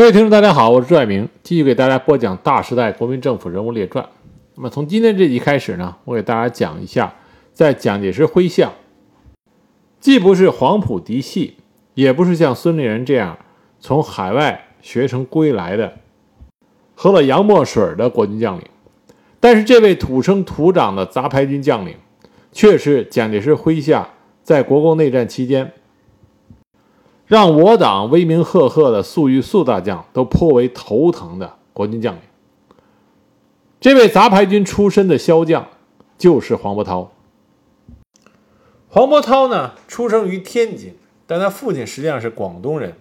各位听众，大家好，我是朱爱明，继续给大家播讲《大时代国民政府人物列传》。那么从今天这集开始呢，我给大家讲一下，在蒋介石麾下，既不是黄埔嫡系，也不是像孙立人这样从海外学成归来的、喝了洋墨水的国军将领，但是这位土生土长的杂牌军将领，却是蒋介石麾下在国共内战期间。让我党威名赫赫的粟裕粟大将都颇为头疼的国军将领，这位杂牌军出身的骁将就是黄伯韬。黄伯韬呢，出生于天津，但他父亲实际上是广东人，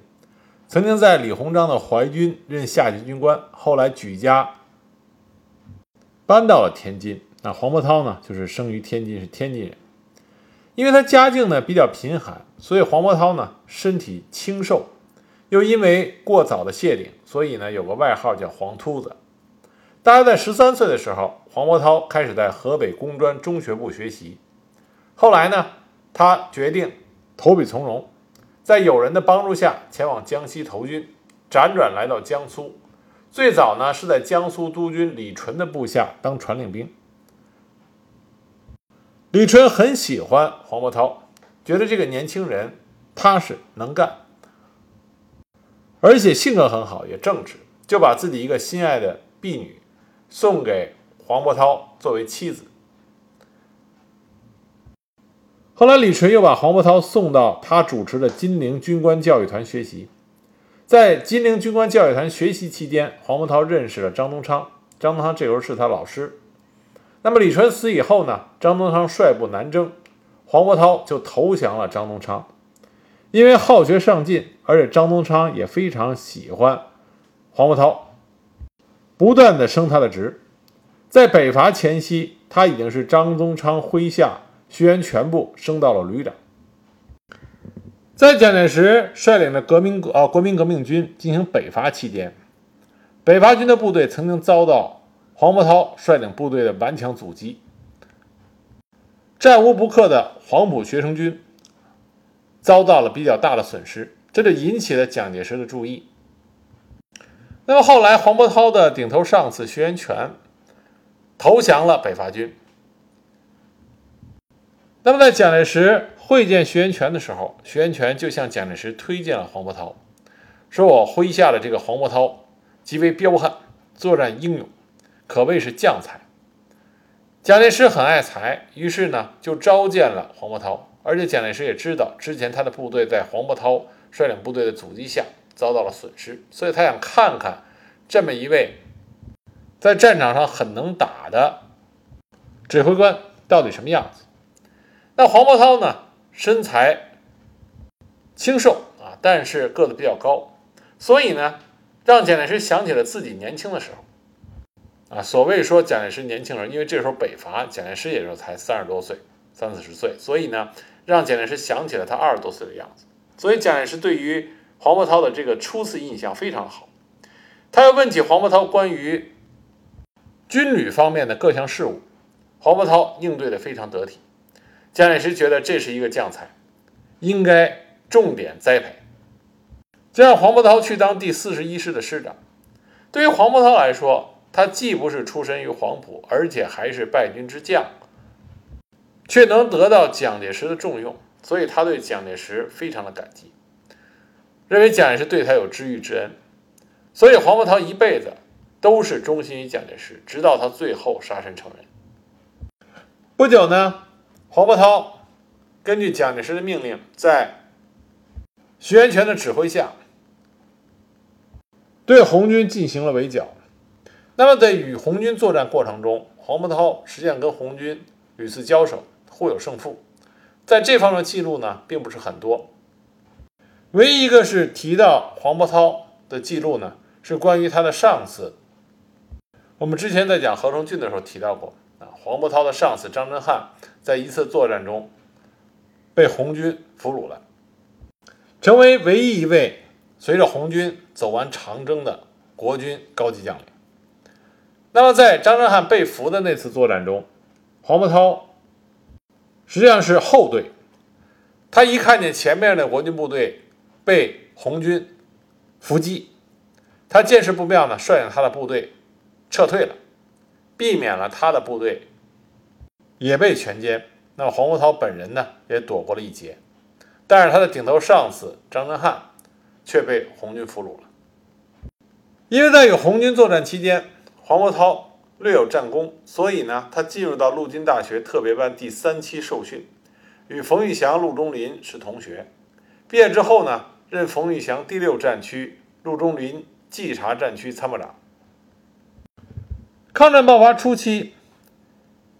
曾经在李鸿章的淮军任下级军官，后来举家搬到了天津。那黄伯韬呢，就是生于天津，是天津人。因为他家境呢比较贫寒，所以黄伯韬呢身体清瘦，又因为过早的谢顶，所以呢有个外号叫黄秃子。大约在十三岁的时候，黄伯韬开始在河北工专中学部学习。后来呢，他决定投笔从戎，在友人的帮助下前往江西投军，辗转来到江苏。最早呢是在江苏督军李纯的部下当传令兵。李纯很喜欢黄伯韬，觉得这个年轻人踏实能干，而且性格很好，也正直，就把自己一个心爱的婢女送给黄伯韬作为妻子。后来，李纯又把黄伯韬送到他主持的金陵军官教育团学习。在金陵军官教育团学习期间，黄伯韬认识了张东昌，张东昌这时候是他老师。那么李纯死以后呢？张东昌率部南征，黄伯韬就投降了张宗昌。因为好学上进，而且张宗昌也非常喜欢黄伯韬，不断的升他的职。在北伐前夕，他已经是张宗昌麾下学员全部升到了旅长。在蒋介石率领的革命啊国民革命军进行北伐期间，北伐军的部队曾经遭到。黄伯韬率领部队的顽强阻击，战无不克的黄埔学生军遭到了比较大的损失，这就引起了蒋介石的注意。那么后来，黄伯韬的顶头上司徐源泉投降了北伐军。那么在蒋介石会见徐源泉的时候，徐源泉就向蒋介石推荐了黄伯韬，说我麾下的这个黄伯韬极为彪悍，作战英勇。可谓是将才。蒋介石很爱才，于是呢就召见了黄伯韬。而且蒋介石也知道，之前他的部队在黄伯韬率领部队的阻击下遭到了损失，所以他想看看这么一位在战场上很能打的指挥官到底什么样子。那黄伯韬呢，身材清瘦啊，但是个子比较高，所以呢，让蒋介石想起了自己年轻的时候。啊，所谓说蒋介石年轻人，因为这时候北伐，蒋介石也就才三十多岁，三四十岁，所以呢，让蒋介石想起了他二十多岁的样子。所以蒋介石对于黄伯韬的这个初次印象非常好。他又问起黄伯韬关于军旅方面的各项事务，黄伯韬应对的非常得体。蒋介石觉得这是一个将才，应该重点栽培，就让黄伯韬去当第四十一师的师长。对于黄伯韬来说，他既不是出身于黄埔，而且还是败军之将，却能得到蒋介石的重用，所以他对蒋介石非常的感激，认为蒋介石对他有知遇之恩，所以黄伯韬一辈子都是忠心于蒋介石，直到他最后杀身成仁。不久呢，黄伯韬根据蒋介石的命令，在徐源泉的指挥下，对红军进行了围剿。那么在与红军作战过程中，黄伯韬实际上跟红军屡次交手，互有胜负。在这方面记录呢，并不是很多。唯一一个是提到黄伯韬的记录呢，是关于他的上司。我们之前在讲何成俊的时候提到过啊，黄伯韬的上司张真汉在一次作战中被红军俘虏了，成为唯一一位随着红军走完长征的国军高级将领。那么，在张真汉被俘的那次作战中，黄伯韬实际上是后队。他一看见前面的国军部队被红军伏击，他见势不妙呢，率领他的部队撤退了，避免了他的部队也被全歼。那么黄伯韬本人呢，也躲过了一劫，但是他的顶头上司张真汉却被红军俘虏了。因为在与红军作战期间，黄伯韬略有战功，所以呢，他进入到陆军大学特别班第三期受训，与冯玉祥、陆中麟是同学。毕业之后呢，任冯玉祥第六战区、陆中麟冀察战区参谋长。抗战爆发初期，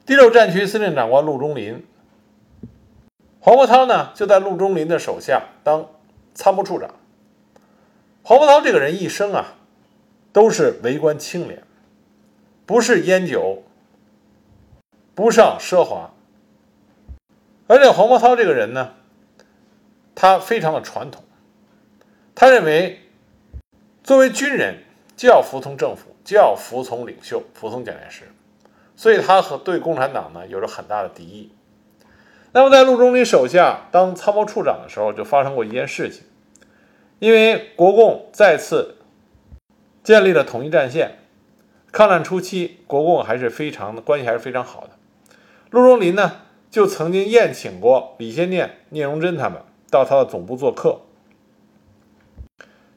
第六战区司令长官陆中麟。黄伯韬呢，就在陆中麟的手下当参谋处长。黄伯韬这个人一生啊，都是为官清廉，不是烟酒，不上奢华。而且黄伯韬这个人呢，他非常的传统，他认为作为军人就要服从政府，就要服从领袖，服从蒋介石，所以他和对共产党呢有着很大的敌意。那么，在陆中麟手下当参谋处长的时候，就发生过一件事情。因为国共再次建立了统一战线，抗战初期，国共还是非常的关系还是非常好的。陆中麟呢，就曾经宴请过李先念、聂荣臻他们到他的总部做客。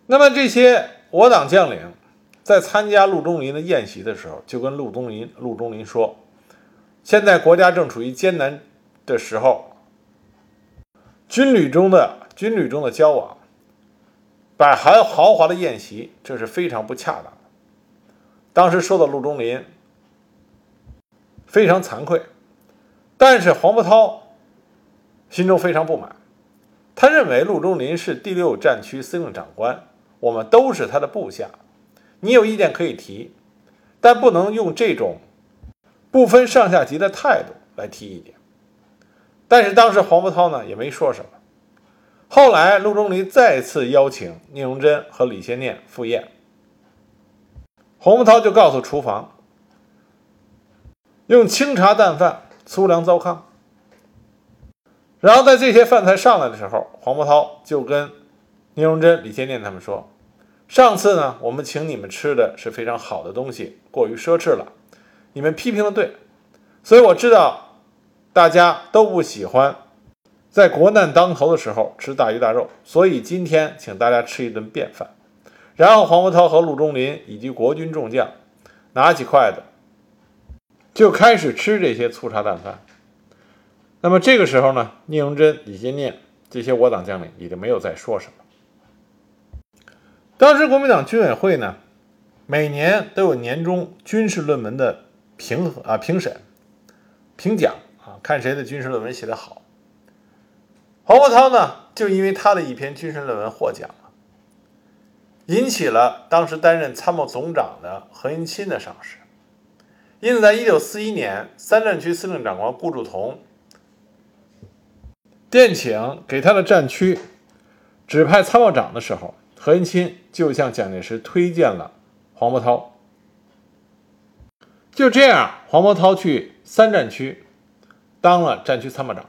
那么，这些我党将领在参加陆中麟的宴席的时候，就跟陆中麟、陆中麟说：“现在国家正处于艰难。”的时候，军旅中的军旅中的交往，摆豪豪华的宴席，这是非常不恰当。当时说到陆中麟，非常惭愧，但是黄伯韬心中非常不满，他认为陆中麟是第六战区司令长官，我们都是他的部下，你有意见可以提，但不能用这种不分上下级的态度来提意见。但是当时黄伯韬呢也没说什么。后来陆中麟再次邀请聂荣臻和李先念赴宴，黄伯韬就告诉厨房，用清茶淡饭，粗粮糟糠。然后在这些饭菜上来的时候，黄伯韬就跟聂荣臻、李先念他们说：“上次呢，我们请你们吃的是非常好的东西，过于奢侈了，你们批评的对，所以我知道。”大家都不喜欢在国难当头的时候吃大鱼大肉，所以今天请大家吃一顿便饭。然后黄伯韬和陆中麟以及国军众将拿起筷子就开始吃这些粗茶淡饭。那么这个时候呢，聂荣臻、李先念这些我党将领也就没有再说什么。当时国民党军委会呢，每年都有年终军事论文的评啊评审、评奖啊。看谁的军事论文写得好。黄伯韬呢，就因为他的一篇军事论文获奖，引起了当时担任参谋总长的何应钦的赏识。因此，在一九四一年，三战区司令长官顾祝同电请给他的战区指派参谋长的时候，何应钦就向蒋介石推荐了黄伯韬。就这样，黄伯韬去三战区。当了战区参谋长，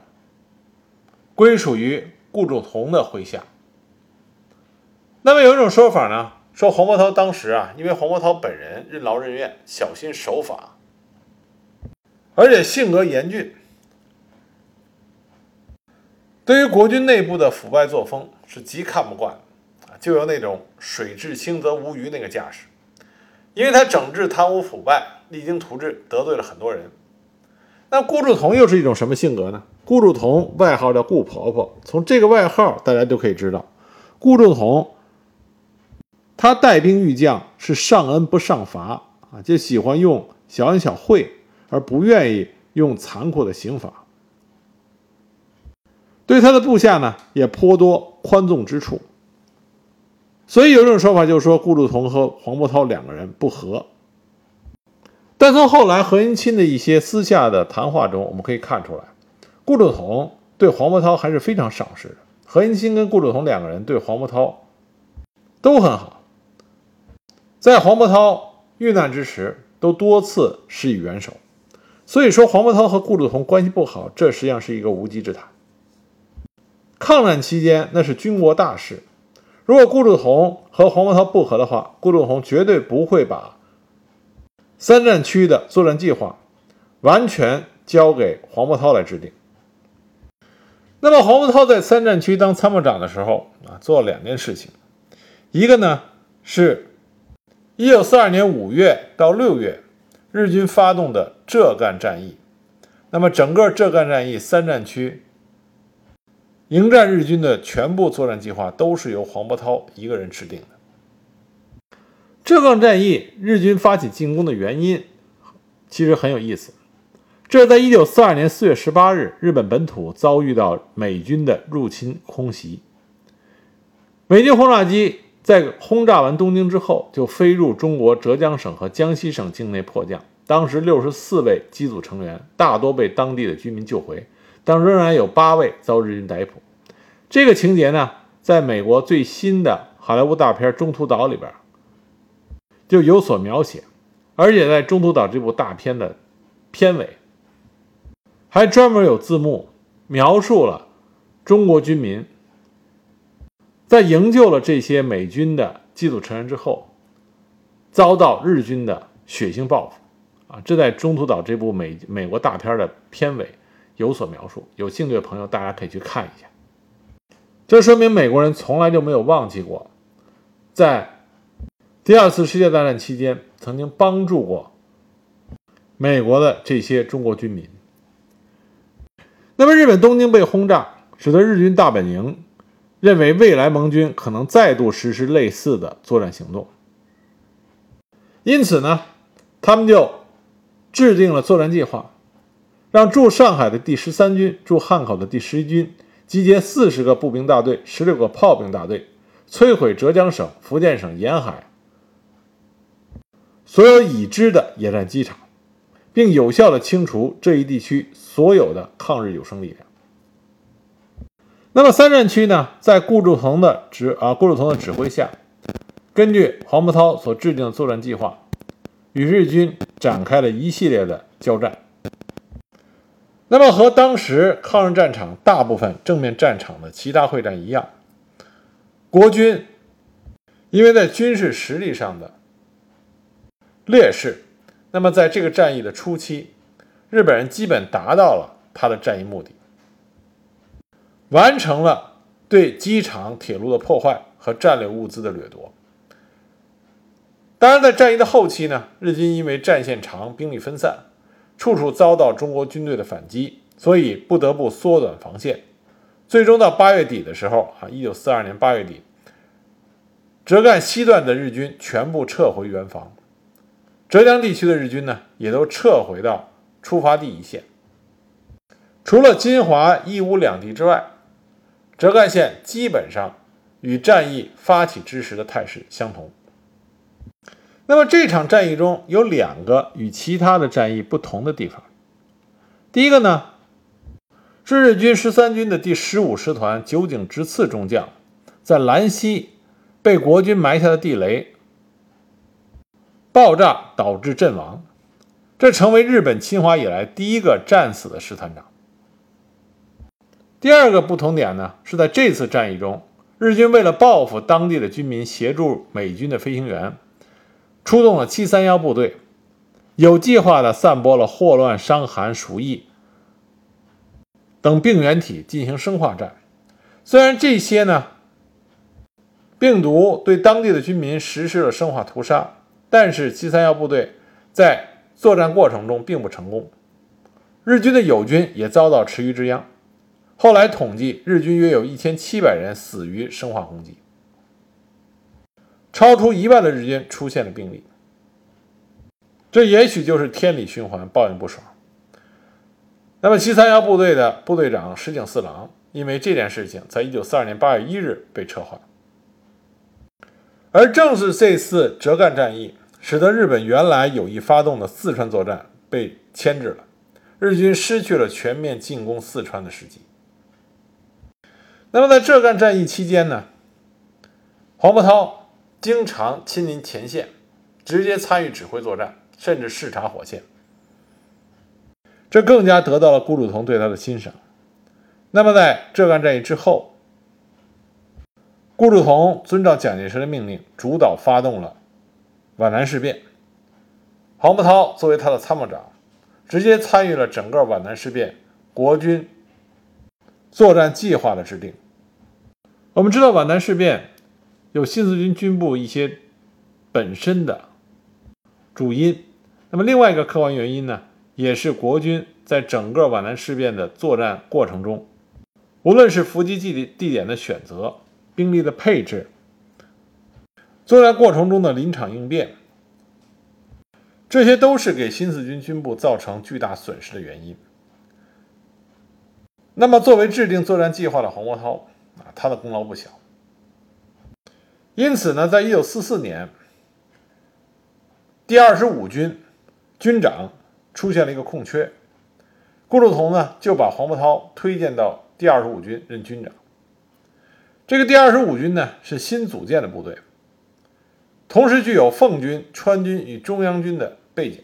归属于顾祝同的麾下。那么有一种说法呢，说黄伯韬当时啊，因为黄伯韬本人任劳任怨、小心守法，而且性格严峻，对于国军内部的腐败作风是极看不惯，就有那种水至清则无鱼那个架势。因为他整治贪污腐败，励精图治，得罪了很多人。那顾祝同又是一种什么性格呢？顾祝同外号叫顾婆婆，从这个外号大家就可以知道，顾祝同他带兵御将是上恩不上罚啊，就喜欢用小恩小惠，而不愿意用残酷的刑罚。对他的部下呢，也颇多宽纵之处。所以有一种说法，就是说顾祝同和黄伯韬两个人不和。但从后来何应钦的一些私下的谈话中，我们可以看出来，顾祝同对黄伯韬还是非常赏识的。何应钦跟顾祝同两个人对黄伯韬都很好，在黄伯韬遇难之时，都多次施以援手。所以说，黄伯韬和顾祝同关系不好，这实际上是一个无稽之谈。抗战期间，那是军国大事，如果顾祝同和黄伯韬不和的话，顾祝同绝对不会把三战区的作战计划完全交给黄伯韬来制定。那么，黄伯韬在三战区当参谋长的时候啊，做了两件事情，一个呢是1942年5月到6月日军发动的浙赣战役，那么整个浙赣战役三战区。迎战日军的全部作战计划都是由黄伯韬一个人制定的。浙赣战役日军发起进攻的原因其实很有意思，这在一九四二年四月十八日，日本本土遭遇到美军的入侵空袭。美军轰炸机在轰炸完东京之后，就飞入中国浙江省和江西省境内迫降。当时六十四位机组成员大多被当地的居民救回。但仍然有八位遭日军逮捕，这个情节呢，在美国最新的好莱坞大片《中途岛》里边就有所描写，而且在《中途岛》这部大片的片尾，还专门有字幕描述了中国军民在营救了这些美军的机组成员之后，遭到日军的血腥报复啊！这在《中途岛》这部美美国大片的片尾。有所描述，有兴趣的朋友大家可以去看一下。这说明美国人从来就没有忘记过，在第二次世界大战期间曾经帮助过美国的这些中国军民。那么，日本东京被轰炸，使得日军大本营认为未来盟军可能再度实施类似的作战行动，因此呢，他们就制定了作战计划。让驻上海的第十三军、驻汉口的第十一军集结四十个步兵大队、十六个炮兵大队，摧毁浙江省、福建省沿海所有已知的野战机场，并有效地清除这一地区所有的抗日有生力量。那么三战区呢，在顾祝同的指啊顾祝同的指挥下，根据黄伯韬所制定的作战计划，与日军展开了一系列的交战。那么和当时抗日战场大部分正面战场的其他会战一样，国军因为在军事实力上的劣势，那么在这个战役的初期，日本人基本达到了他的战役目的，完成了对机场、铁路的破坏和战略物资的掠夺。当然，在战役的后期呢，日军因为战线长、兵力分散。处处遭到中国军队的反击，所以不得不缩短防线。最终到八月底的时候，啊，一九四二年八月底，浙赣西段的日军全部撤回原防，浙江地区的日军呢，也都撤回到出发地一线。除了金华、义乌两地之外，浙赣线基本上与战役发起之时的态势相同。那么这场战役中有两个与其他的战役不同的地方。第一个呢，是日军十三军的第十五师团酒井直次中将在兰溪被国军埋下的地雷爆炸导致阵亡，这成为日本侵华以来第一个战死的师团长。第二个不同点呢，是在这次战役中，日军为了报复当地的军民，协助美军的飞行员。出动了七三幺部队，有计划地散播了霍乱、伤寒、鼠疫等病原体进行生化战。虽然这些呢病毒对当地的军民实施了生化屠杀，但是七三幺部队在作战过程中并不成功。日军的友军也遭到池鱼之殃。后来统计，日军约有一千七百人死于生化攻击。超出一万的日军出现了病例，这也许就是天理循环，报应不爽。那么七三幺部队的部队长石井四郎，因为这件事情，在一九四二年八月一日被撤换。而正是这次浙赣战役，使得日本原来有意发动的四川作战被牵制了，日军失去了全面进攻四川的时机。那么在浙赣战役期间呢，黄伯韬。经常亲临前线，直接参与指挥作战，甚至视察火线，这更加得到了顾祝同对他的欣赏。那么，在浙赣战役之后，顾祝同遵照蒋介石的命令，主导发动了皖南事变。黄伯韬作为他的参谋长，直接参与了整个皖南事变国军作战计划的制定。我们知道皖南事变有新四军军部一些本身的主因，那么另外一个客观原因呢，也是国军在整个皖南事变的作战过程中，无论是伏击地地点的选择。兵力的配置，作战过程中的临场应变，这些都是给新四军军部造成巨大损失的原因。那么，作为制定作战计划的黄伯韬啊，他的功劳不小。因此呢，在一九四四年，第二十五军军长出现了一个空缺，顾祝同呢就把黄伯韬推荐到第二十五军任军长。这个第二十五军呢是新组建的部队，同时具有奉军、川军与中央军的背景，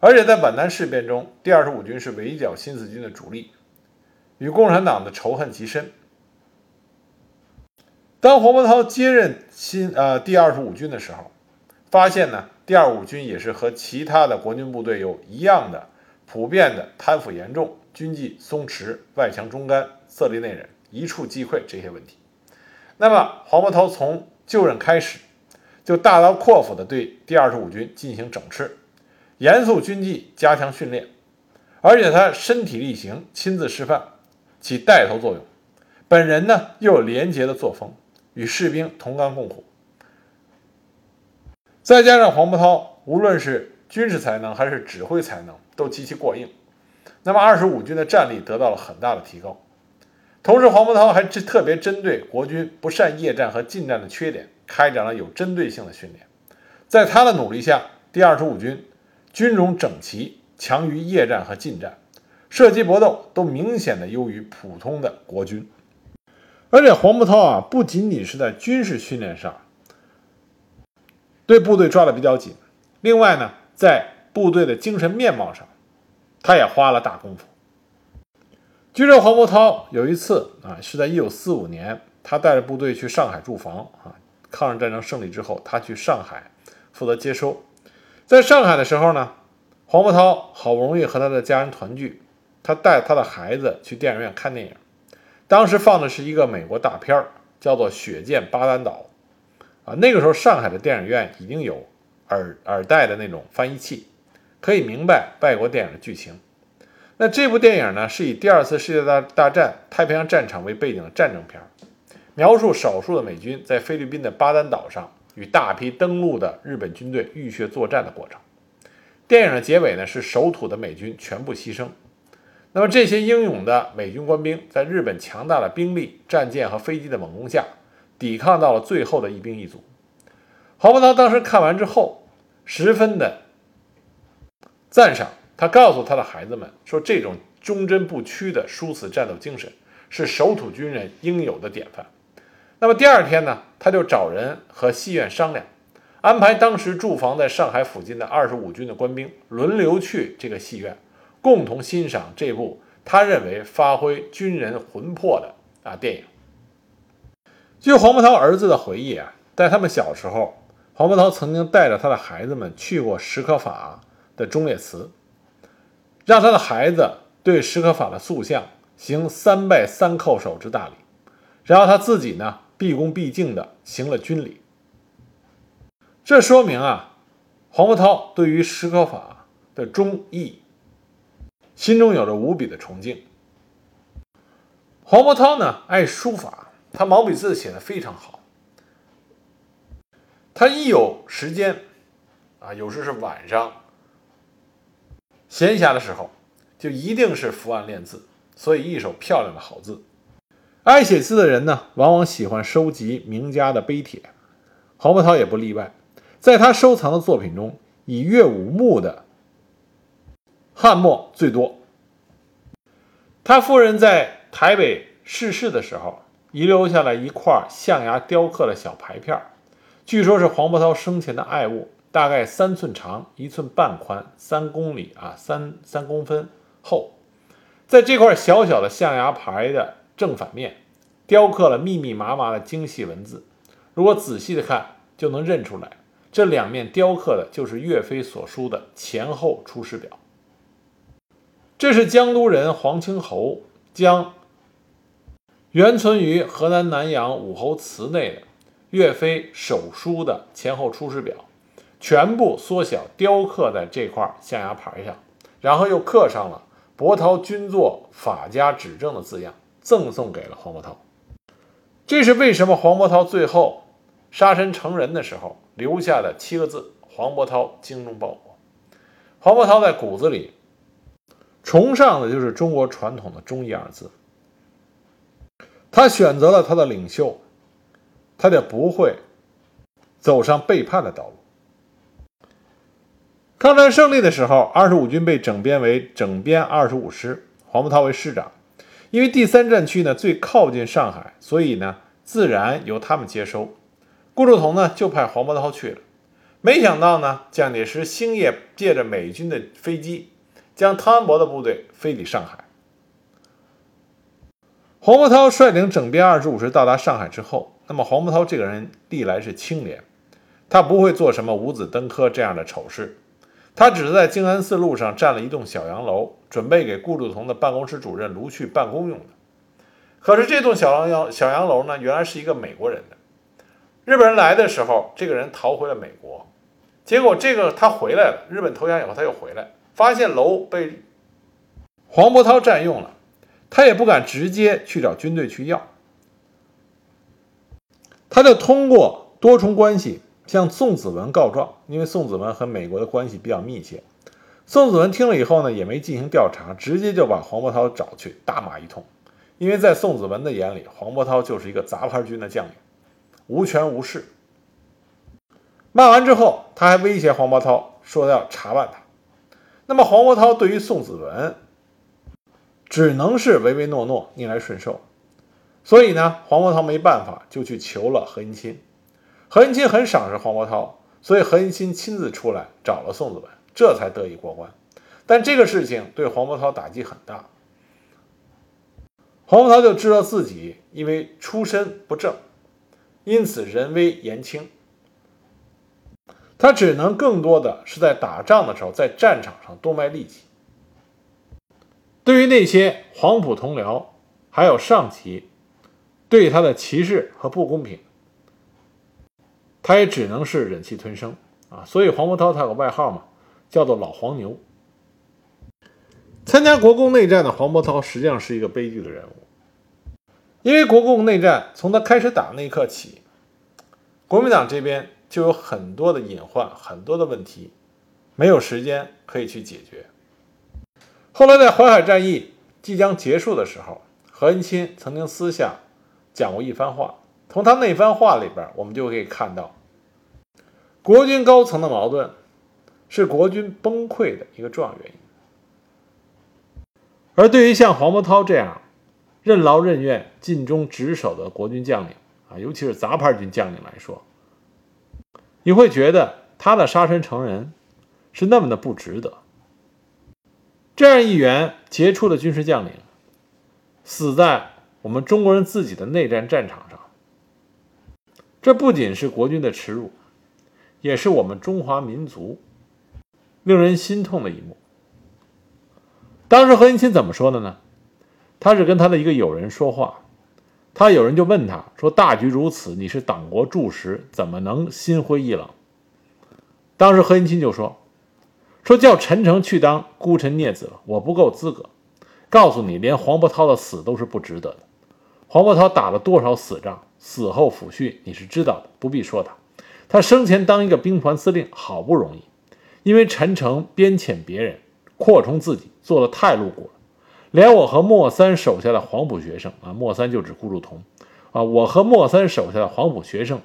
而且在皖南事变中，第二十五军是围剿新四军的主力，与共产党的仇恨极深。当黄伯韬接任新呃第二十五军的时候，发现呢第二五军也是和其他的国军部队有一样的普遍的贪腐严重、军纪松弛、外强中干、色厉内荏。一触即溃这些问题，那么黄伯韬从就任开始，就大刀阔斧地对第二十五军进行整治，严肃军纪，加强训练，而且他身体力行，亲自示范，起带头作用。本人呢又有廉洁的作风，与士兵同甘共苦。再加上黄伯韬无论是军事才能还是指挥才能都极其过硬，那么二十五军的战力得到了很大的提高。同时，黄伯韬还特别针对国军不善夜战和近战的缺点，开展了有针对性的训练。在他的努力下，第二十五军军容整齐，强于夜战和近战，射击搏斗都明显的优于普通的国军。而且，黄伯韬啊，不仅仅是在军事训练上对部队抓的比较紧，另外呢，在部队的精神面貌上，他也花了大功夫。据说黄伯韬有一次啊，是在一九四五年，他带着部队去上海驻防啊。抗日战争胜利之后，他去上海负责接收。在上海的时候呢，黄伯韬好不容易和他的家人团聚，他带他的孩子去电影院看电影。当时放的是一个美国大片儿，叫做《血溅巴丹岛》啊。那个时候上海的电影院已经有耳耳带的那种翻译器，可以明白外国电影的剧情。那这部电影呢，是以第二次世界大大战太平洋战场为背景的战争片，描述少数的美军在菲律宾的巴丹岛上与大批登陆的日本军队浴血作战的过程。电影的结尾呢，是守土的美军全部牺牲。那么这些英勇的美军官兵，在日本强大的兵力、战舰和飞机的猛攻下，抵抗到了最后的一兵一卒。黄伯韬当时看完之后，十分的赞赏。他告诉他的孩子们说：“这种忠贞不屈的殊死战斗精神是守土军人应有的典范。”那么第二天呢，他就找人和戏院商量，安排当时驻防在上海附近的二十五军的官兵轮流去这个戏院，共同欣赏这部他认为发挥军人魂魄的啊电影。据黄伯韬儿子的回忆啊，在他们小时候，黄伯韬曾经带着他的孩子们去过史可法的忠烈祠。让他的孩子对史可法的塑像行三拜三叩首之大礼，然后他自己呢毕恭毕敬地行了军礼。这说明啊，黄伯韬对于史可法的忠义，心中有着无比的崇敬。黄伯韬呢爱书法，他毛笔字写的非常好。他一有时间，啊，有时是晚上。闲暇的时候，就一定是伏案练字，所以一手漂亮的好字。爱写字的人呢，往往喜欢收集名家的碑帖，黄伯韬也不例外。在他收藏的作品中，以岳武穆的汉末最多。他夫人在台北逝世的时候，遗留下来一块象牙雕刻的小牌片，据说是黄伯韬生前的爱物。大概三寸长，一寸半宽，三公里啊，三三公分厚。在这块小小的象牙牌的正反面，雕刻了密密麻麻的精细文字。如果仔细的看，就能认出来，这两面雕刻的就是岳飞所书的前后出师表。这是江都人黄清侯将原存于河南南阳武侯祠内的岳飞手书的前后出师表，全部缩小雕刻在这块象牙牌上，然后又刻上了“伯涛君作法家指正”的字样，赠送给了黄伯韬。这是为什么黄伯韬最后？杀身成仁的时候留下的七个字：“黄伯韬精忠报国。”黄伯韬在骨子里崇尚的就是中国传统的忠义二字。他选择了他的领袖，他就不会走上背叛的道路。抗战胜利的时候，二十五军被整编为整编二十五师，黄伯韬为师长。因为第三战区呢最靠近上海，所以呢自然由他们接收。顾祝同呢，就派黄伯韬去了。没想到呢，蒋介石星夜借着美军的飞机，将汤恩伯的部队飞抵上海。黄伯韬率领整编二十五师到达上海之后，那么黄伯韬这个人历来是清廉，他不会做什么五子登科这样的丑事。他只是在静安寺路上占了一栋小洋楼，准备给顾祝同的办公室主任卢去办公用的。可是这栋小洋小洋楼呢，原来是一个美国人的。日本人来的时候，这个人逃回了美国，结果这个他回来了，日本投降以后他又回来，发现楼被黄伯韬占用了，他也不敢直接去找军队去要，他就通过多重关系向宋子文告状，因为宋子文和美国的关系比较密切。宋子文听了以后呢，也没进行调查，直接就把黄伯韬找去大骂一通，因为在宋子文的眼里，黄伯韬就是一个杂牌军的将领。无权无势。骂完之后，他还威胁黄伯韬说要查办他。那么黄伯韬对于宋子文只能是唯唯诺诺、逆来顺受。所以呢，黄伯韬没办法，就去求了何应钦。何应钦很赏识黄伯韬，所以何应钦亲自出来找了宋子文，这才得以过关。但这个事情对黄伯韬打击很大。黄伯韬就知道自己因为出身不正。因此，人微言轻，他只能更多的是在打仗的时候，在战场上多卖力气。对于那些黄埔同僚，还有上级对他的歧视和不公平，他也只能是忍气吞声啊。所以，黄伯韬他有个外号嘛，叫做“老黄牛”。参加国共内战的黄伯韬实际上是一个悲剧的人物。因为国共内战从他开始打那一刻起，国民党这边就有很多的隐患，很多的问题，没有时间可以去解决。后来在淮海战役即将结束的时候，何应钦曾经私下讲过一番话，从他那番话里边，我们就可以看到，国军高层的矛盾是国军崩溃的一个重要原因。而对于像黄伯韬这样，任劳任怨、尽忠职守的国军将领啊，尤其是杂牌军将领来说，你会觉得他的杀身成仁是那么的不值得。这样一员杰出的军事将领，死在我们中国人自己的内战战场上，这不仅是国军的耻辱，也是我们中华民族令人心痛的一幕。当时何应钦怎么说的呢？他是跟他的一个友人说话，他有人就问他说：“大局如此，你是党国柱石，怎么能心灰意冷？”当时何应钦就说：“说叫陈诚去当孤臣孽子，我不够资格。告诉你，连黄伯韬的死都是不值得的。黄伯韬打了多少死仗，死后抚恤你是知道的，不必说他。他生前当一个兵团司令好不容易，因为陈诚边遣别人扩充自己，做的太露骨。”连我和莫三手下的黄埔学生啊，莫三就指顾祝同啊，我和莫三手下的黄埔学生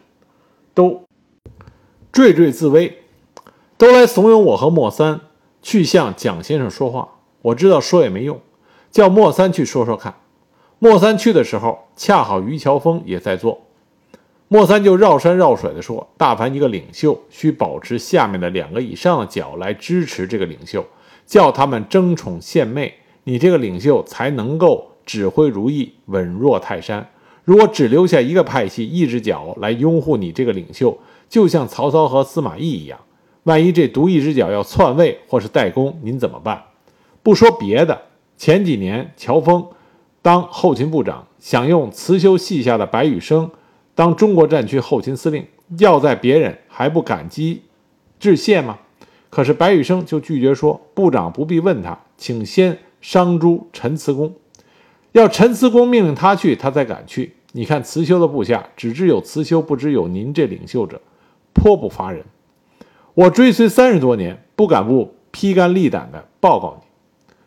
都惴惴自危，都来怂恿我和莫三去向蒋先生说话。我知道说也没用，叫莫三去说说看。莫三去的时候，恰好于乔峰也在做，莫三就绕山绕水的说：大凡一个领袖，需保持下面的两个以上的角来支持这个领袖，叫他们争宠献媚。你这个领袖才能够指挥如意，稳若泰山。如果只留下一个派系、一只脚来拥护你这个领袖，就像曹操和司马懿一样，万一这独一只脚要篡位或是代工，您怎么办？不说别的，前几年乔峰当后勤部长，想用辞修系下的白羽生当中国战区后勤司令，要在别人还不感激致谢吗？可是白羽生就拒绝说：“部长不必问他，请先商诸陈慈公，要陈慈公命令他去，他才敢去。你看慈修的部下，只知有慈修，不知有您这领袖者，颇不乏人。我追随三十多年，不敢不披肝沥胆地报告你。”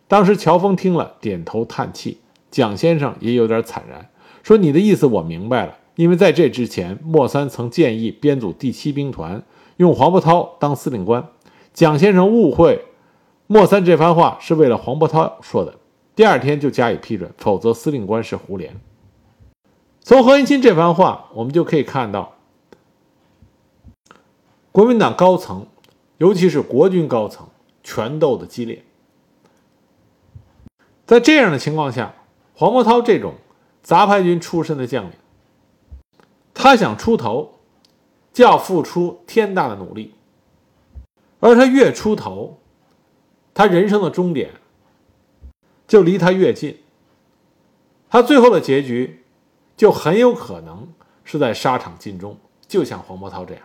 当时乔峰听了，点头叹气。蒋先生也有点惨然，说：“你的意思我明白了，因为在这之前，莫三曾建议编组第七兵团，用黄伯韬当司令官。”蒋先生误会莫三这番话是为了黄伯韬说的，第二天就加以批准，否则司令官是胡连。从何应钦这番话，我们就可以看到，国民党高层，尤其是国军高层，权斗的激烈。在这样的情况下，黄伯韬这种杂牌军出身的将领，他想出头，就要付出天大的努力。而他越出头，他人生的终点就离他越近，他最后的结局就很有可能是在沙场尽忠，就像黄伯韬这样。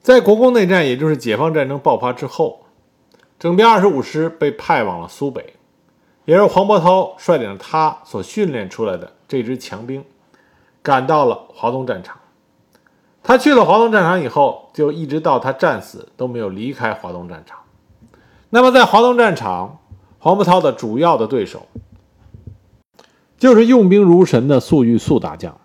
在国共内战，也就是解放战争爆发之后，整编二十五师被派往了苏北，也是黄伯韬率领他所训练出来的这支强兵，赶到了华东战场。他去了华东战场以后，就一直到他战死都没有离开华东战场。那么，在华东战场，黄伯韬的主要的对手就是用兵如神的粟裕粟大将。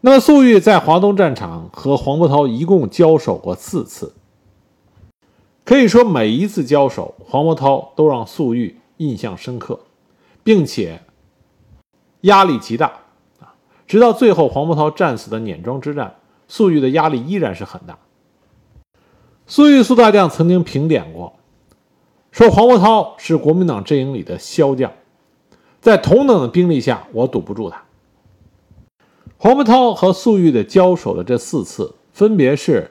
那么，粟裕在华东战场和黄伯韬一共交手过四次，可以说每一次交手，黄伯韬都让粟裕印象深刻，并且压力极大啊！直到最后黄伯韬战死的碾庄之战。粟裕的压力依然是很大。粟裕粟大将曾经评点过，说黄伯韬是国民党阵营里的骁将，在同等的兵力下，我堵不住他。黄伯韬和粟裕的交手的这四次，分别是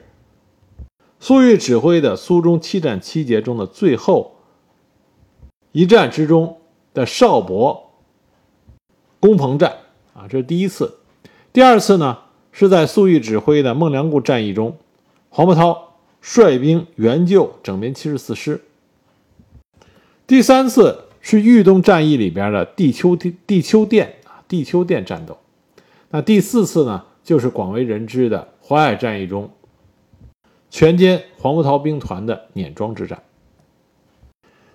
粟裕指挥的苏中七战七捷中的最后一战之中的邵伯攻彭战啊，这是第一次。第二次呢？是在粟裕指挥的孟良崮战役中，黄伯韬率兵援救整编七十四师。第三次是豫东战役里边的地丘地地丘店啊地丘店战斗。那第四次呢，就是广为人知的淮海战役中全歼黄伯韬兵团的碾庄之战。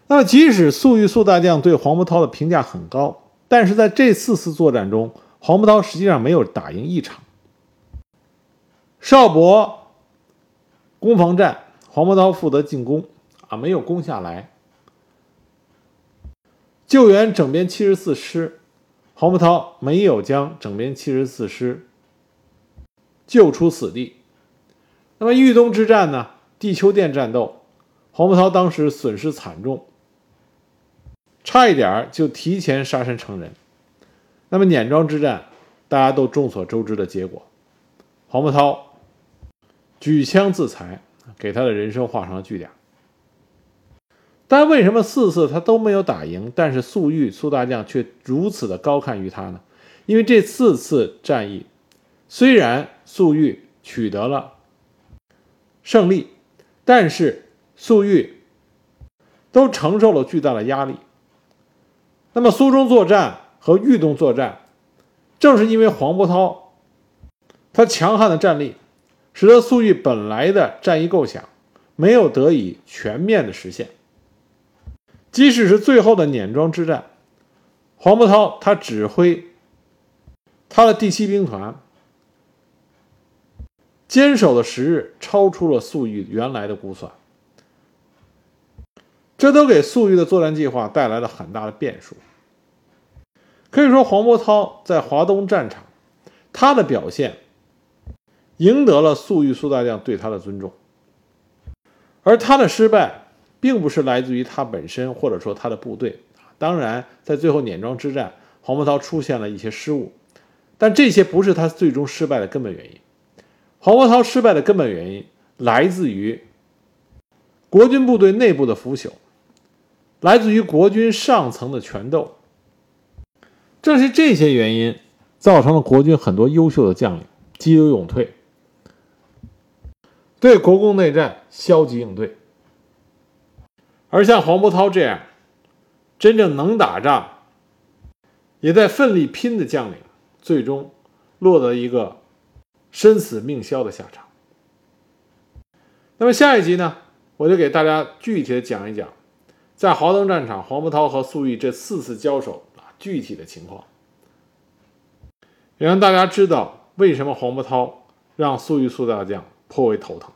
那么，即使粟裕粟大将对黄伯韬的评价很高，但是在这四次作战中，黄伯韬实际上没有打赢一场。邵伯攻防战，黄伯韬负责进攻，啊，没有攻下来。救援整编七十四师，黄伯韬没有将整编七十四师救出死地。那么豫东之战呢？地丘店战斗，黄伯韬当时损失惨重，差一点就提前杀身成仁。那么碾庄之战，大家都众所周知的结果，黄伯韬。举枪自裁，给他的人生画上了句点。但为什么四次他都没有打赢，但是粟裕粟大将却如此的高看于他呢？因为这四次战役，虽然粟裕取得了胜利，但是粟裕都承受了巨大的压力。那么苏中作战和豫东作战，正是因为黄伯韬他强悍的战力。使得粟裕本来的战役构想没有得以全面的实现。即使是最后的碾庄之战，黄伯韬他指挥他的第七兵团坚守的时日超出了粟裕原来的估算，这都给粟裕的作战计划带来了很大的变数。可以说，黄伯韬在华东战场他的表现。赢得了粟裕粟大将对他的尊重，而他的失败并不是来自于他本身，或者说他的部队。当然，在最后碾庄之战，黄伯韬出现了一些失误，但这些不是他最终失败的根本原因。黄伯韬失败的根本原因来自于国军部队内部的腐朽，来自于国军上层的权斗。正是这些原因，造成了国军很多优秀的将领激流勇退，对国共内战消极应对。而像黄伯韬这样真正能打仗，也在奋力拼的将领，最终落得一个身死命消的下场。那么下一集呢，我就给大家具体的讲一讲，在华东战场，黄伯韬和粟裕这四次交手啊，具体的情况，也让大家知道为什么黄伯韬让粟裕粟大将颇为头疼。